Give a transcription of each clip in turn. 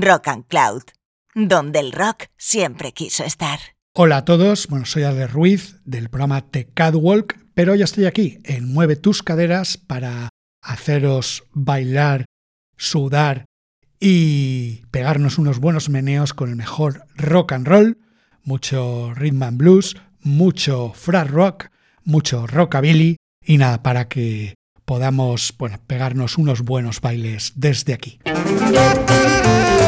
Rock and Cloud, donde el rock siempre quiso estar. Hola a todos, bueno, soy Ale Ruiz del programa The Catwalk, pero ya estoy aquí en Mueve tus caderas para haceros bailar, sudar y pegarnos unos buenos meneos con el mejor rock and roll, mucho rhythm and blues, mucho frat rock, mucho rockabilly y nada, para que podamos bueno, pegarnos unos buenos bailes desde aquí.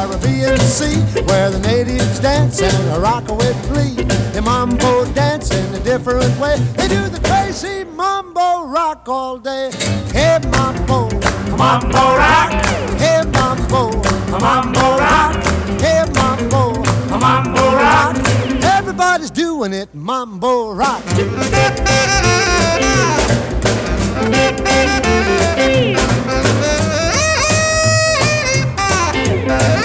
Caribbean Sea where the natives dance and rock with glee. They mambo dance in a different way. They do the crazy mambo rock all day. Hey mambo, mambo rock. Hey mambo, mambo rock. Hey mambo, mambo rock. Everybody's doing it mambo rock. sand.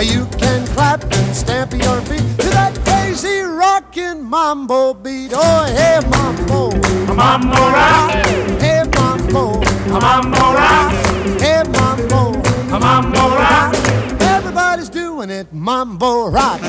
You can clap and stamp your feet to that crazy rockin' mambo beat. Oh, hey, mambo. Mambo rock. Hey, mambo. Mambo rock. Hey, mambo. Mambo rock. Everybody's doing it, mambo rock.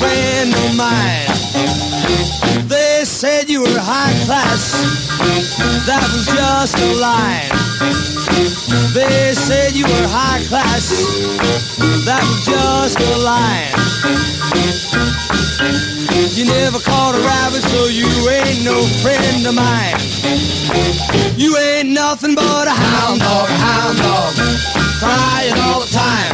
Friend of mine. This said you were high class. That was just a lie. They said you were high class. That was just a lie. You never caught a rabbit, so you ain't no friend of mine. You ain't nothing but a hound dog, hound dog, crying all the time.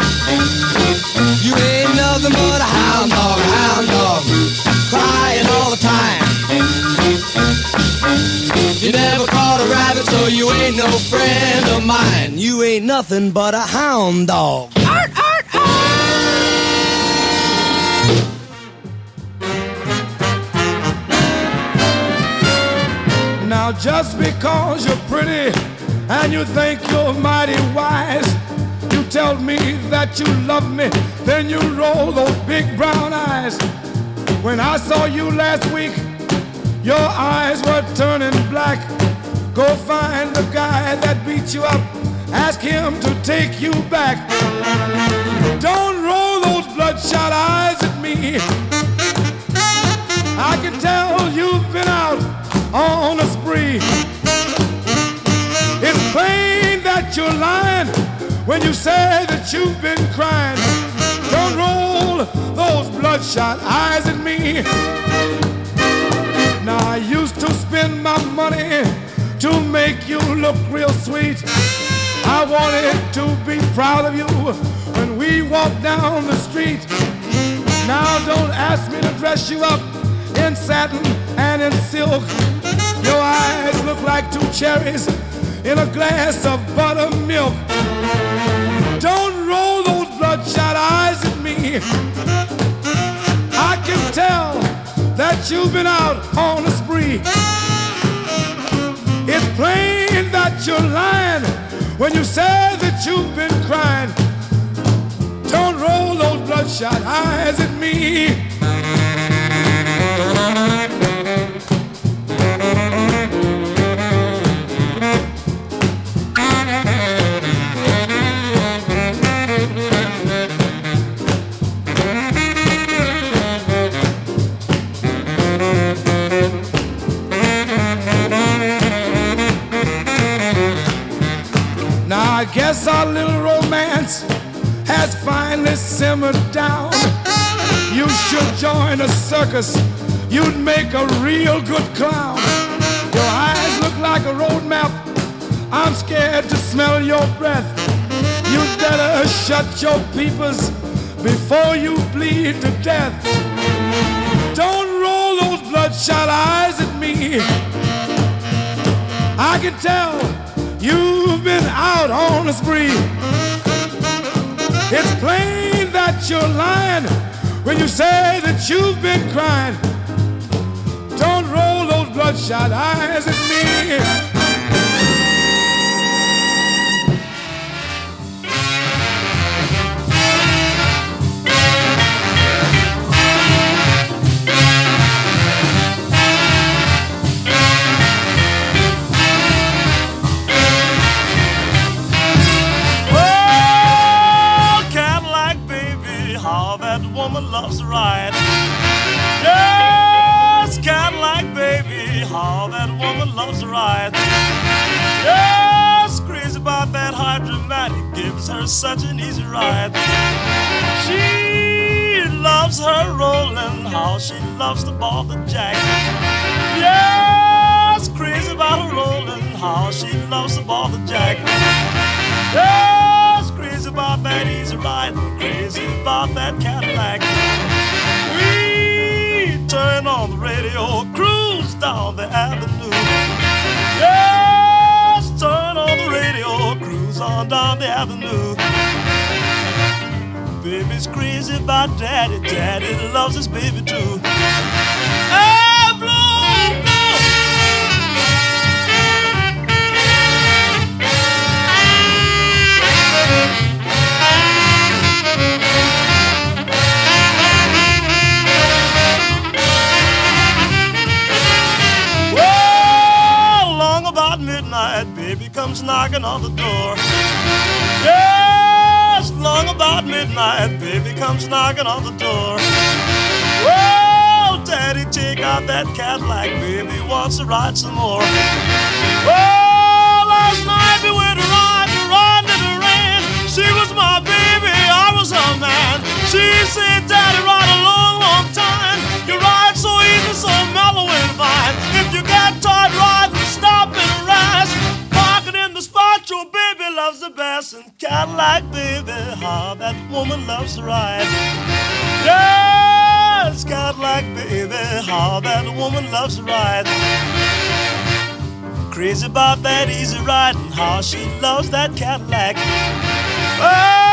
You ain't nothing but a hound dog, a hound dog, crying all the time. You never caught a rabbit, so you ain't no friend of mine. You ain't nothing but a hound dog. Art, art, art! Now just because you're pretty and you think you're mighty wise, you tell me that you love me, then you roll those big brown eyes. When I saw you last week, your eyes were turning black. Go find the guy that beat you up, ask him to take you back. Don't roll those bloodshot eyes at me. I can tell you've been out on a spree. It's plain that you're lying when you say that you've been crying. Don't roll those bloodshot eyes at me. Now I used to spend my money to make you look real sweet. I wanted to be proud of you when we walk down the street. Now don't ask me to dress you up in satin and in silk. Your eyes look like two cherries in a glass of buttermilk. Don't roll those bloodshot eyes at me. I can tell that you've been out on a spree. It's plain that you're lying when you say that you've been crying. Don't roll those bloodshot eyes at me. Guess our little romance has finally simmered down. You should join a circus. You'd make a real good clown. Your eyes look like a road map. I'm scared to smell your breath. You'd better shut your peepers before you bleed to death. Don't roll those bloodshot eyes at me. I can tell you've been out on a spree. It's plain that you're lying when you say that you've been crying. Don't roll those bloodshot eyes at me. To ride. Yes, Cadillac baby, how that woman loves to ride. Yes, crazy about that hydromatic, gives her such an easy ride. She loves her rolling, how she loves to ball the jack. Yes, crazy about her rolling, how she loves to ball the jack. Yes, crazy about that easy ride, crazy about that Cadillac. Turn on the radio, cruise down the avenue. Yes, turn on the radio, cruise on down the avenue. Baby's crazy about daddy, daddy loves his baby too. Hey, knocking on the door. Yes, long about midnight, baby comes knocking on the door. Well, daddy, take out that Cadillac, baby wants to ride some more. Well, last night we went to ride, to ride in the rain. She was my baby, I was her man. She said, Daddy, ride a long, long time. You ride so easy, so mellow and fine. If you get tired, ride your baby loves the best. And Cadillac, baby, how that woman loves to ride. Yes, Cadillac, baby, how that woman loves to ride. Crazy about that easy riding. how she loves that Cadillac. Oh,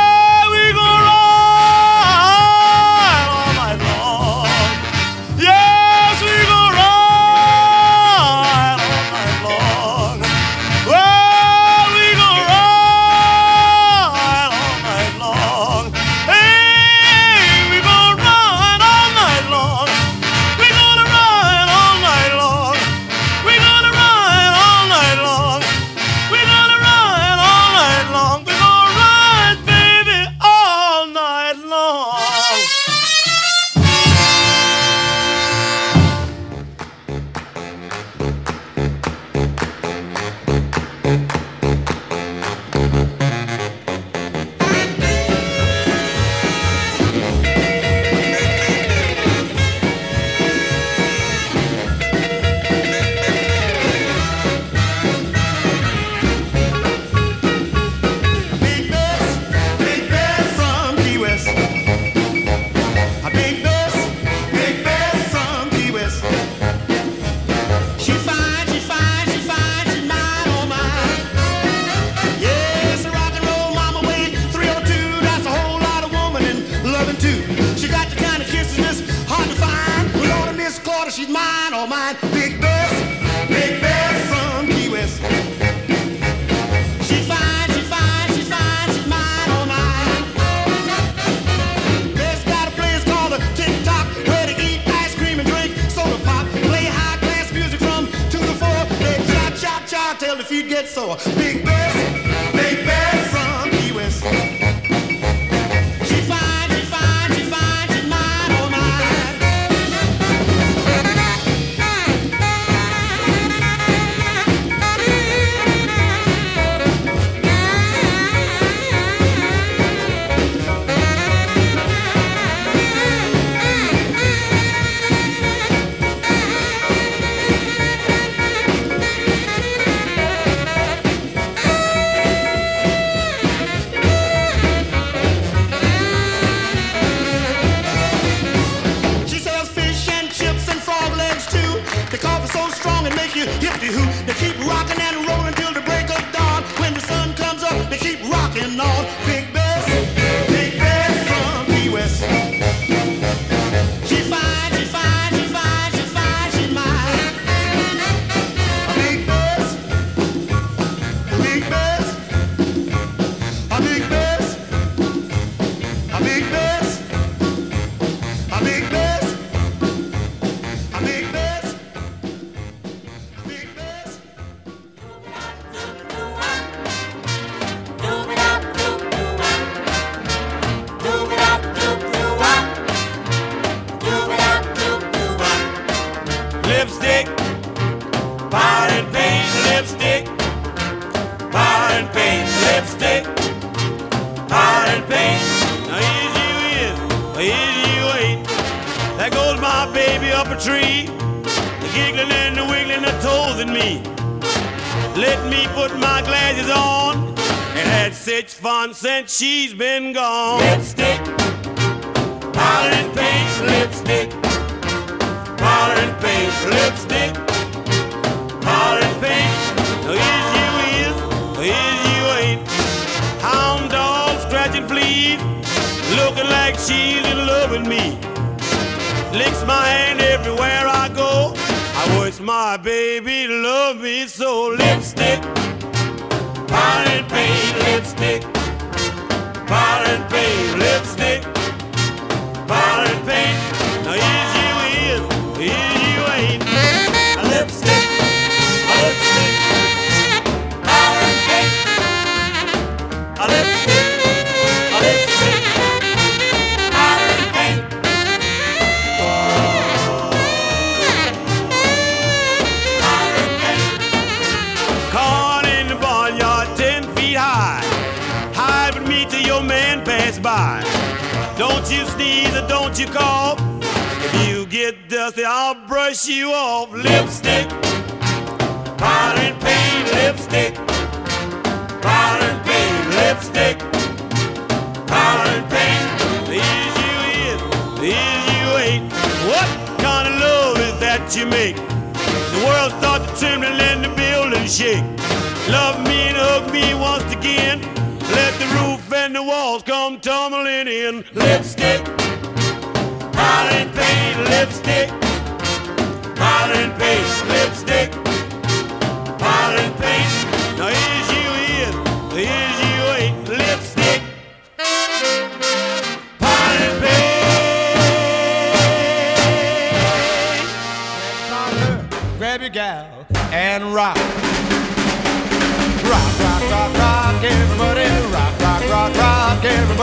A big tumbling in. Lipstick, powder and paint, lipstick, powder and paint, lipstick, powder and paint. Now the issue is, the issue ain't lipstick, powder and paint. grab your gal and. Rock,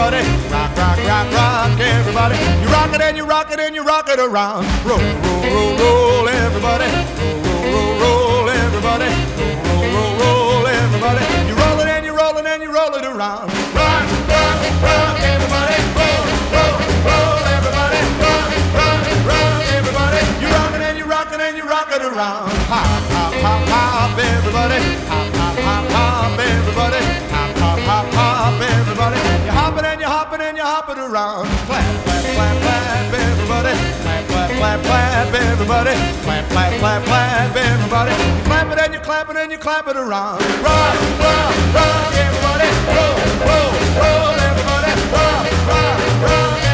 everybody. Rock, rock, rock, rock, everybody. You rock it and you rock it and you rock it around. Roll, roll, roll, roll, everybody. Roll, roll, roll, roll, everybody. Roll, roll, roll, roll, everybody. You roll it and you roll it and you roll it around. Rock, rock, rock, everybody. Roll, roll, roll, everybody. Rock, rock, rock, everybody. You rock it and you rock it and you rock it around. Hop, hop, hop, hop, everybody. Hop, hop, hop, hop, everybody. Around. Clap, clap, clap, clap, everybody. Clap, clap, clap, clap, everybody. Clap, clap, clap, clap, everybody. You clap it and you clap it and you clap it around. Rock, rock, rock, everybody. Roll, roll, roll, everybody. Rock, rock, rock,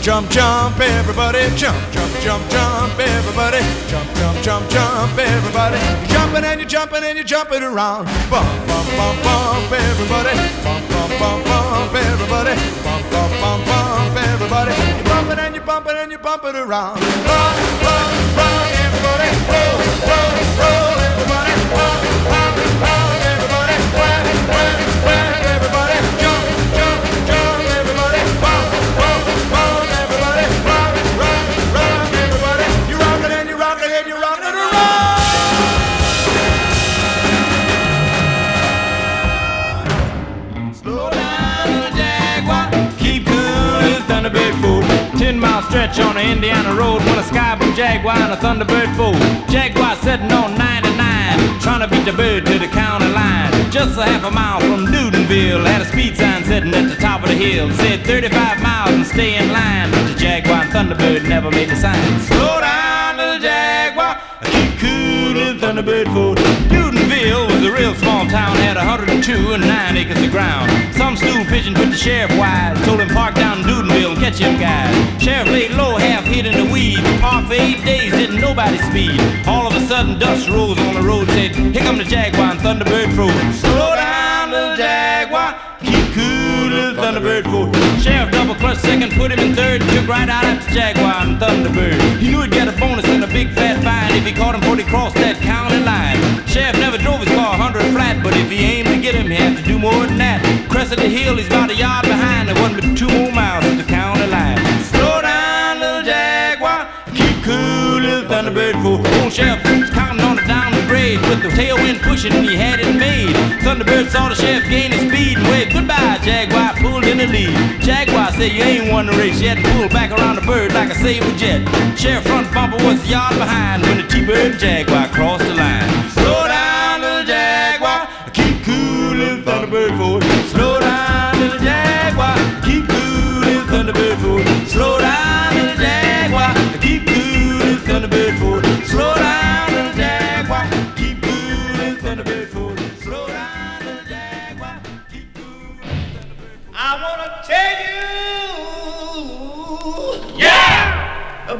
Jump, jump, jump, everybody. Jump, jump, jump, jump, everybody. Jump, jump, jump, jump, everybody. You're jumping and you're jumping and you're jumping around. Bump, bump, bump, bump, everybody. Bump, bump, bump, bump, everybody. Bump, bump, bump, bump, everybody. You're bumping and you're bumping and you're bumping around. Rock, rock, rock, everybody. Roll, roll, roll, On the Indiana road when a sky blue Jaguar and a Thunderbird fool. Jaguar sitting on 99, trying to beat the bird to the county line. Just a half a mile from Newtonville, had a speed sign sitting at the top of the hill. Said 35 miles and stay in line. But the Jaguar and Thunderbird never made the sign. Slow down, Jaguar. Keep cool, little Thunderbird fool. Newtonville was a real small town, had 102 and 9 acres of ground. Some stool pigeon put the sheriff wise, told him park down in Newtonville and catch him guys. Sheriff laid low, half hid in the weeds, parked for eight days, didn't nobody speed. All of a sudden, dust rose on the road, said, here come the Jaguar and Thunderbird froze. Slow down, little Jaguar, keep cool, Thunderbird froze. Sheriff double clutch second, put him in third, took right out after Jaguar and Thunderbird. He knew he'd get a bonus and a big fat fine if he caught him before he crossed that county line. Sheriff never drove his car 100 flat, but if he aimed to get him, he had to do more than that. Crested the hill, he's about a yard behind, there wasn't but two more miles to the county line. Slow down, little Jaguar, keep cool, little Thunderbird fool. Old sheriff counting on it down the grade with the tailwind pushing, and he had it made. Thunderbird saw the sheriff gain his speed and. Jaguar pulled in the lead. Jaguar said, You ain't won the race yet. Pulled back around the bird like a saber jet. Sheriff front bumper was a yard behind when the T-Bird Jaguar crossed the line.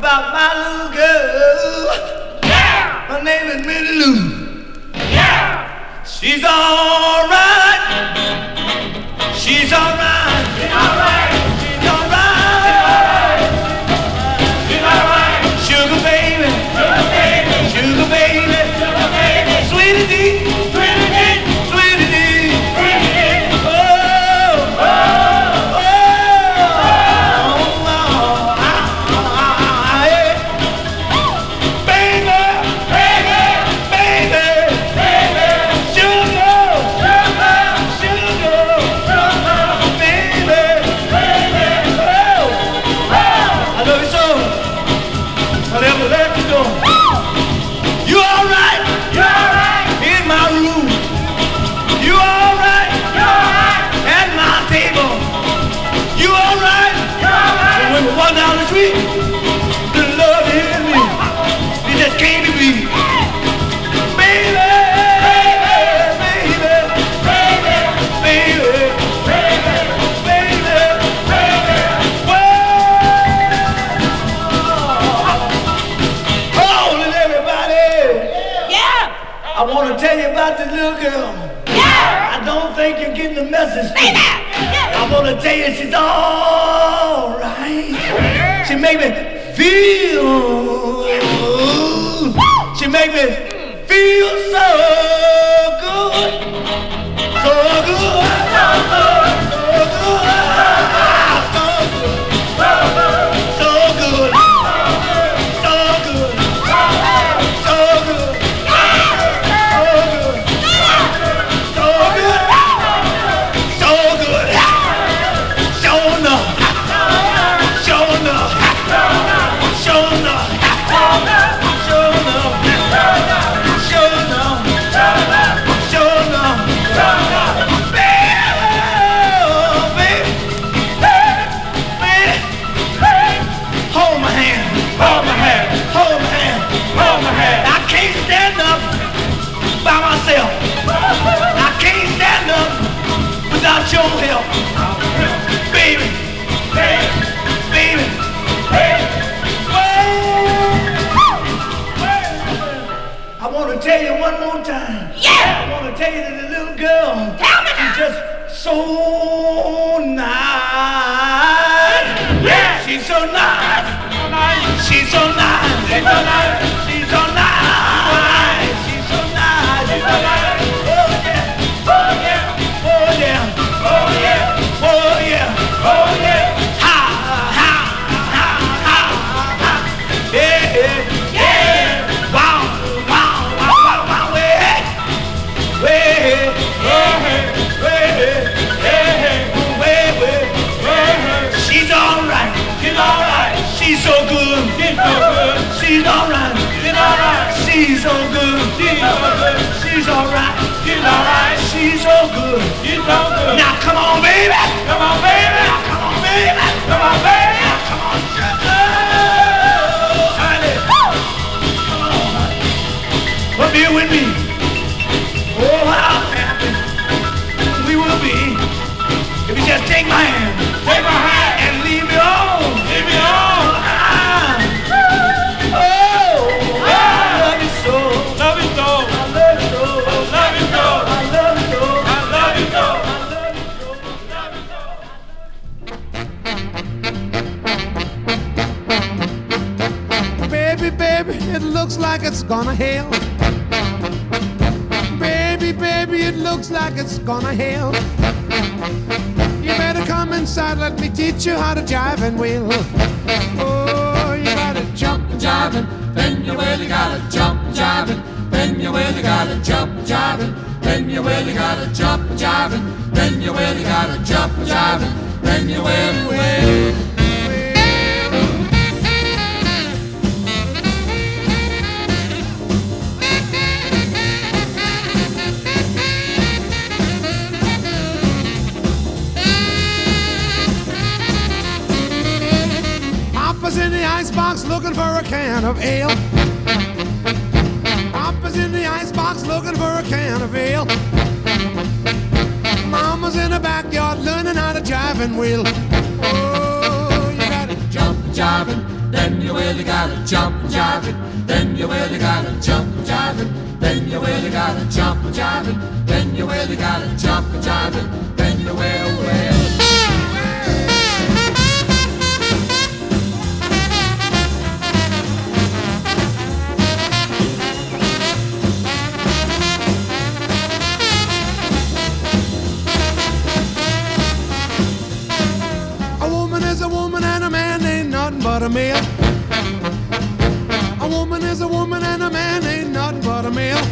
About my little girl. Yeah, her name is Minnie Lou. Yeah, she's alright. I want to tell you she's all right. She make me feel. She make me feel so good. So good. So good. Dictionary, Dictionary. She's so good. She's so good. She's alright. She's alright. She's so good. She's so good. Now come on, baby. Come on, baby. Now come on, baby. Come on, baby. Now come on, oh, honey. Come on, honey. Come here with me. Oh, how happy we will be if you just take my hand. Take my hand looks like it's gonna hail. Baby, baby, it looks like it's gonna hail. You better come inside, let me teach you how to jive and wheel. Oh, you gotta jump and jive and then you really gotta jump and jive and then you really gotta jump and jive and then you really gotta jump and jive and then you really gotta jump and jive and then you really, really. Of ale. Papa's in the icebox looking for a can of ale. Mama's in the backyard learning how to jive and wheel. Oh, you gotta jump and then you really gotta jump and then you really gotta jump and then you really gotta jump and then you really gotta jump and then you will, will. A male. A woman is a woman and a man ain't nothing but a male.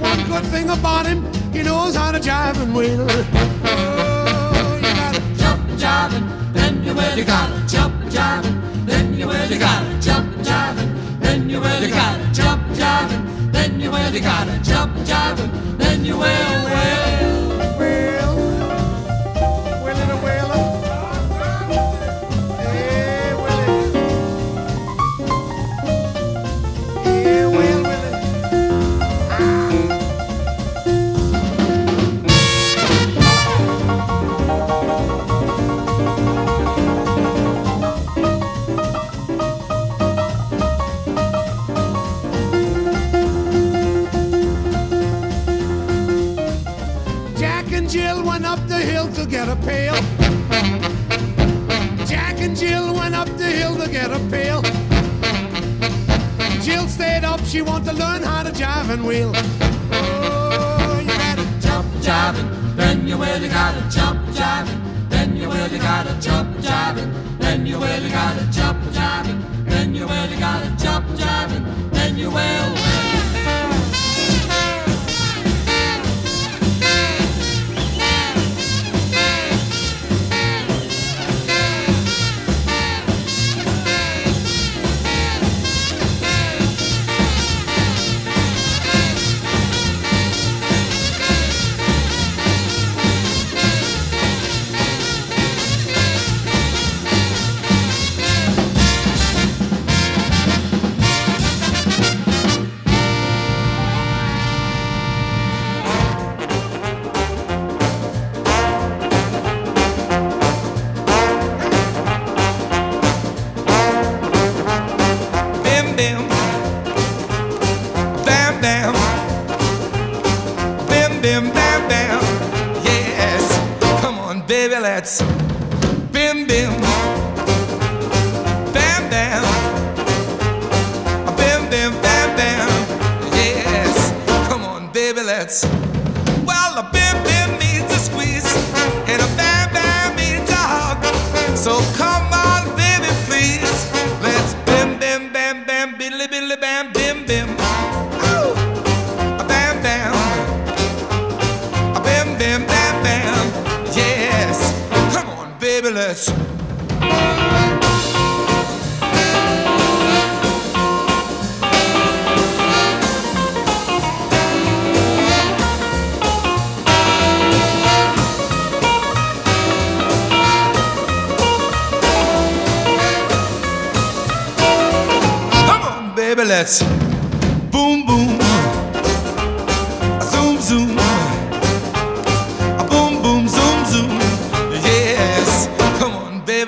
One good thing about him, he knows how to jive and wheel. Oh, you gotta jump and jive and then you really gotta jump and jive and then you really gotta jump and jive and then you really gotta jump and jive and then you really gotta jump and jive and then you will, will, will. pail. Jack and Jill went up the hill to get a pail. Jill stayed up, she wanted to learn how to jive and wheel. Oh, you gotta jump jiving, then you will, you gotta jump jiving, then you will, you gotta jump jiving, then you will, you gotta jump jiving, then you will, you gotta jump jiving, then you will.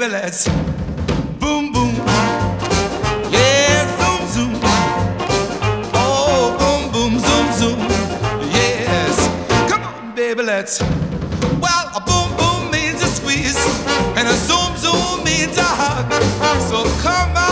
baby, let's boom, boom. Yeah, zoom, zoom. Ah. Oh, boom, boom, zoom, zoom. Yes. Come on, baby, let's. Well, a boom, boom means a squeeze, and a zoom, zoom means a hug. So come on.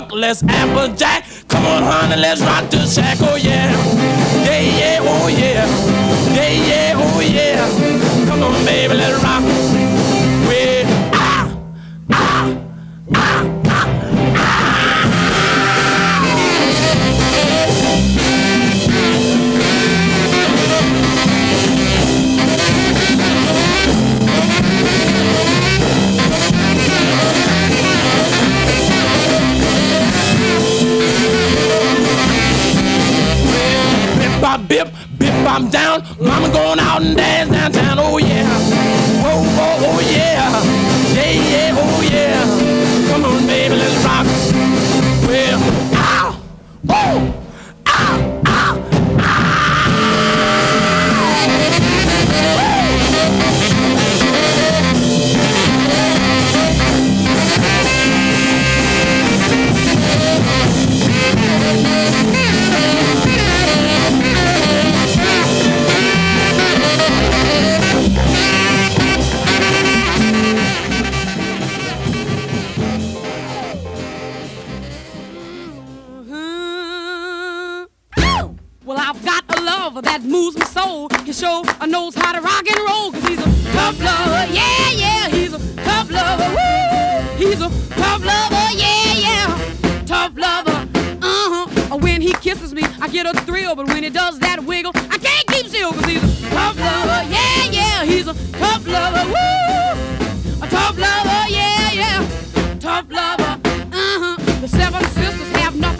Chuckless Applejack. Come on, honey, let's rock the shack. Oh, yeah. Yeah, yeah, oh, yeah. Yeah, yeah, oh, yeah. Come on, baby, let's rock. Wait. Ah, ah, ah. I'm down. Mama going out and dance downtown. Oh yeah. Oh oh oh yeah. Yeah yeah oh yeah. Come on baby, let's rock. that moves my soul. He sure knows how to rock and roll. Cause he's a tough lover, yeah, yeah. He's a tough lover, woo. He's a tough lover, yeah, yeah. Tough lover, uh huh. When he kisses me, I get a thrill. But when he does that wiggle, I can't keep still. Cause he's a tough lover, yeah, yeah. He's a tough lover, woo. A tough lover, yeah, yeah. Tough lover, uh huh. The seven sisters have nothing.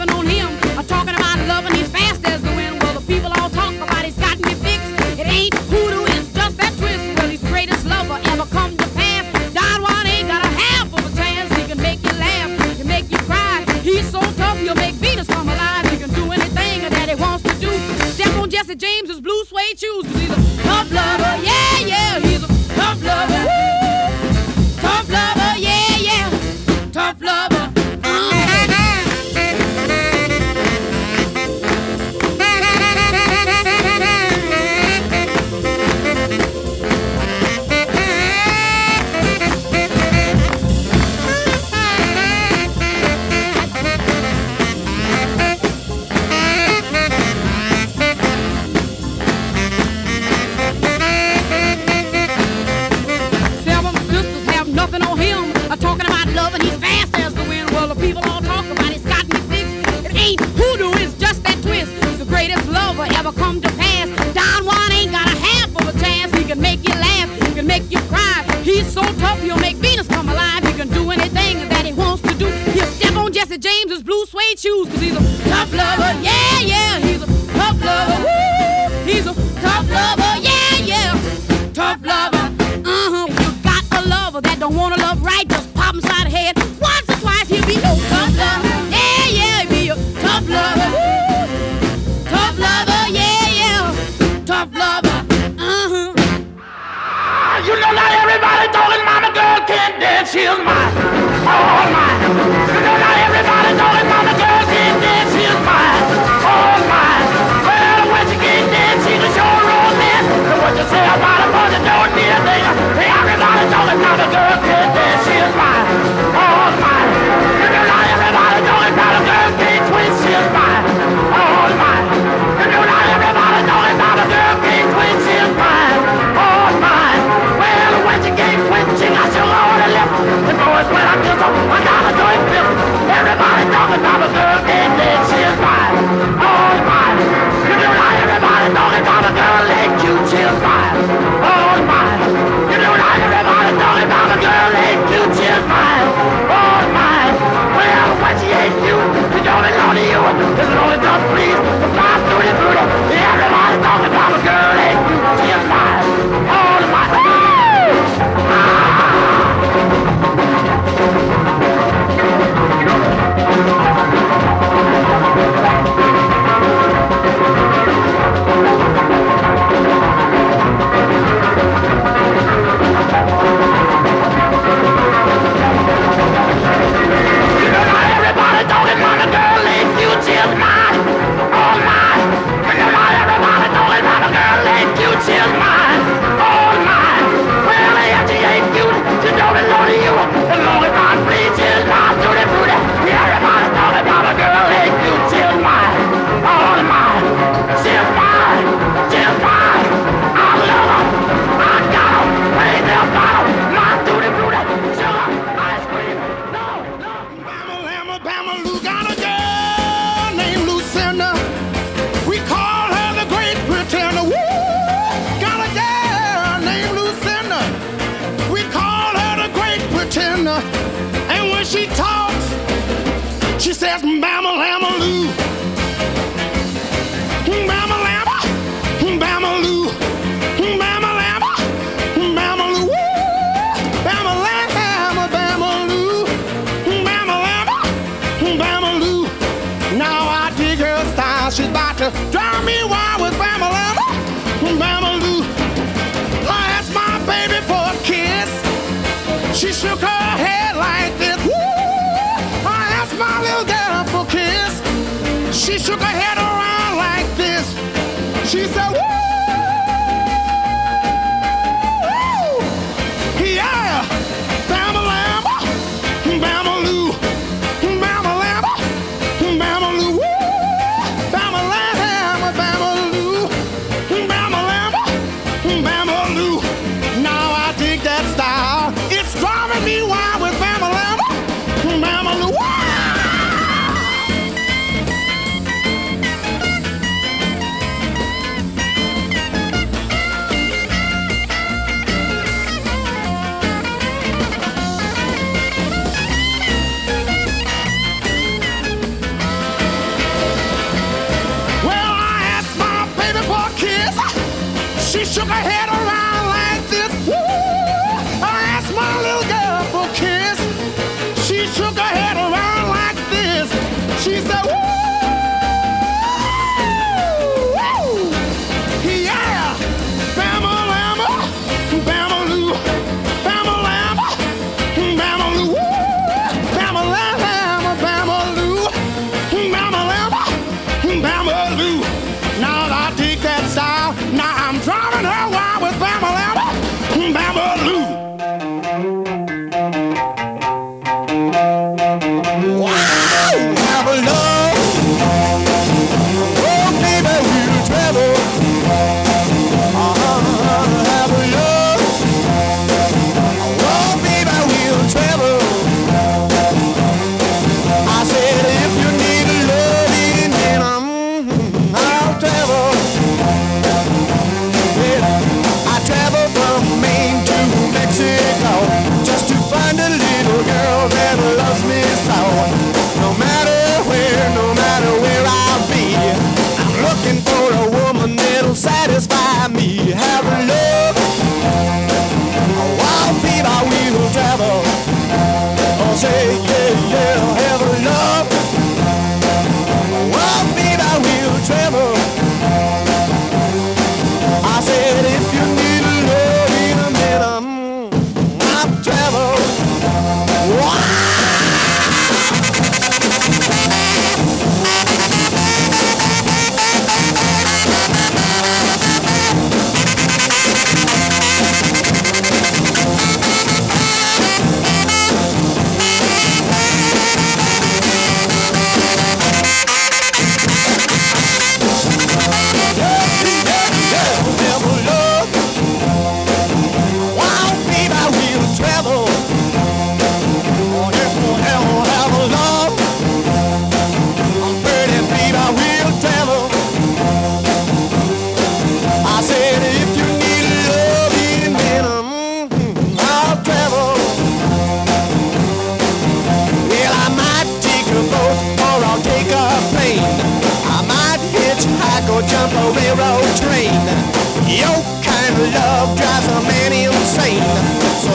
She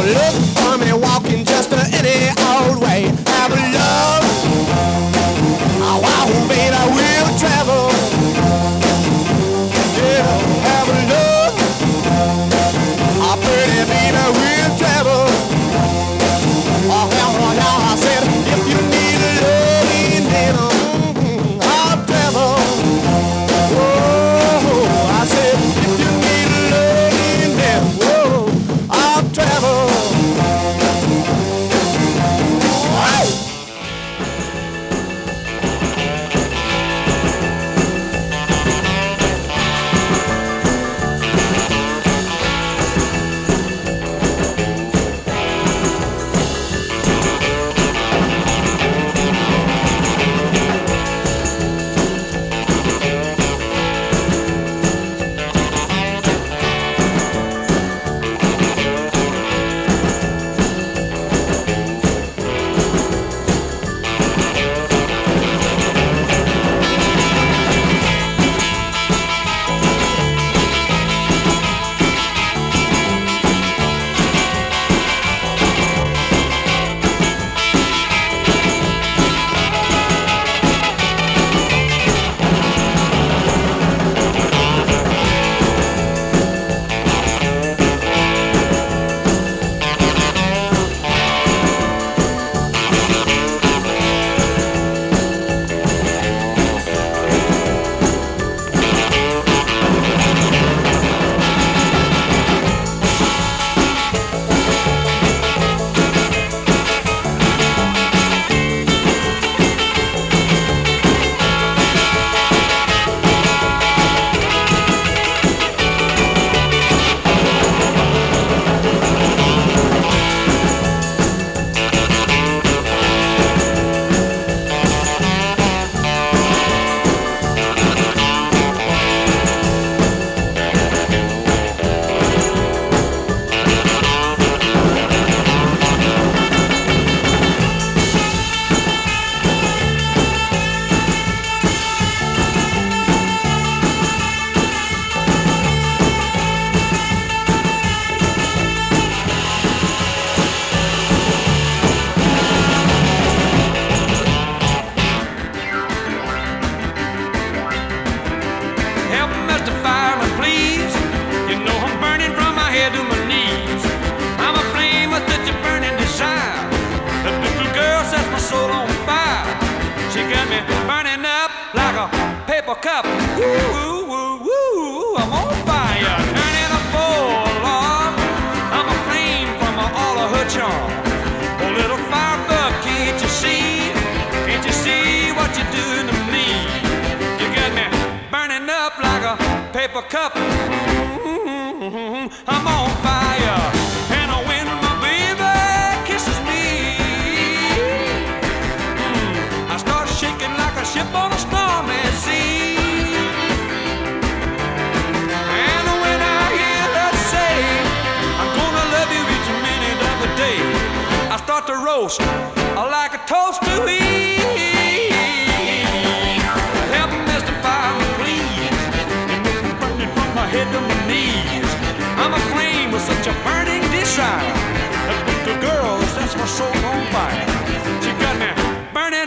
Valeu!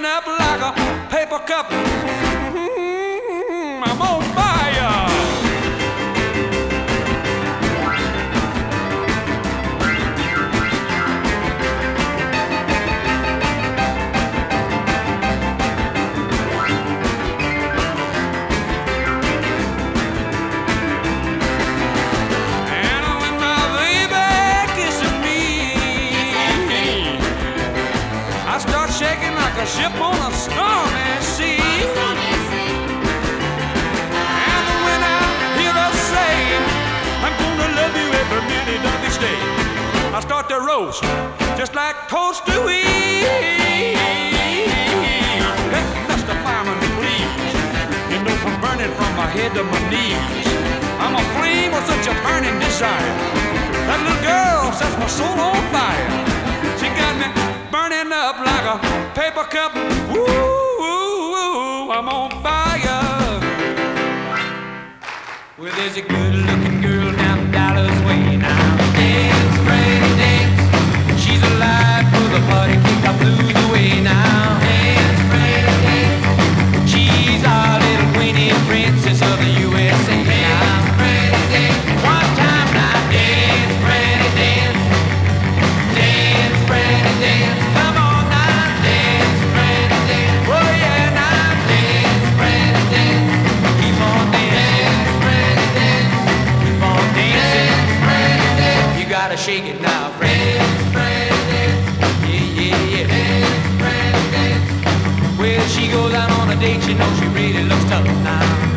up like a paper cup. toast, just like toast to eat. That dust a fireman please. You know I'm burning from my head to my knees. I'm a flame with such a burning desire. That little girl sets my soul on fire. She got me burning up like a paper cup. Woo, woo, woo I'm on fire. Well, there's a good looking girl down Dallas way now. Dance, Freddy, dance. shake it now, friends, friends, yeah, yeah, yeah. Friends, friends, well, she goes out on a date, you know she really looks tough now.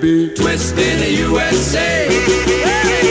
Baby. Twist in the USA. They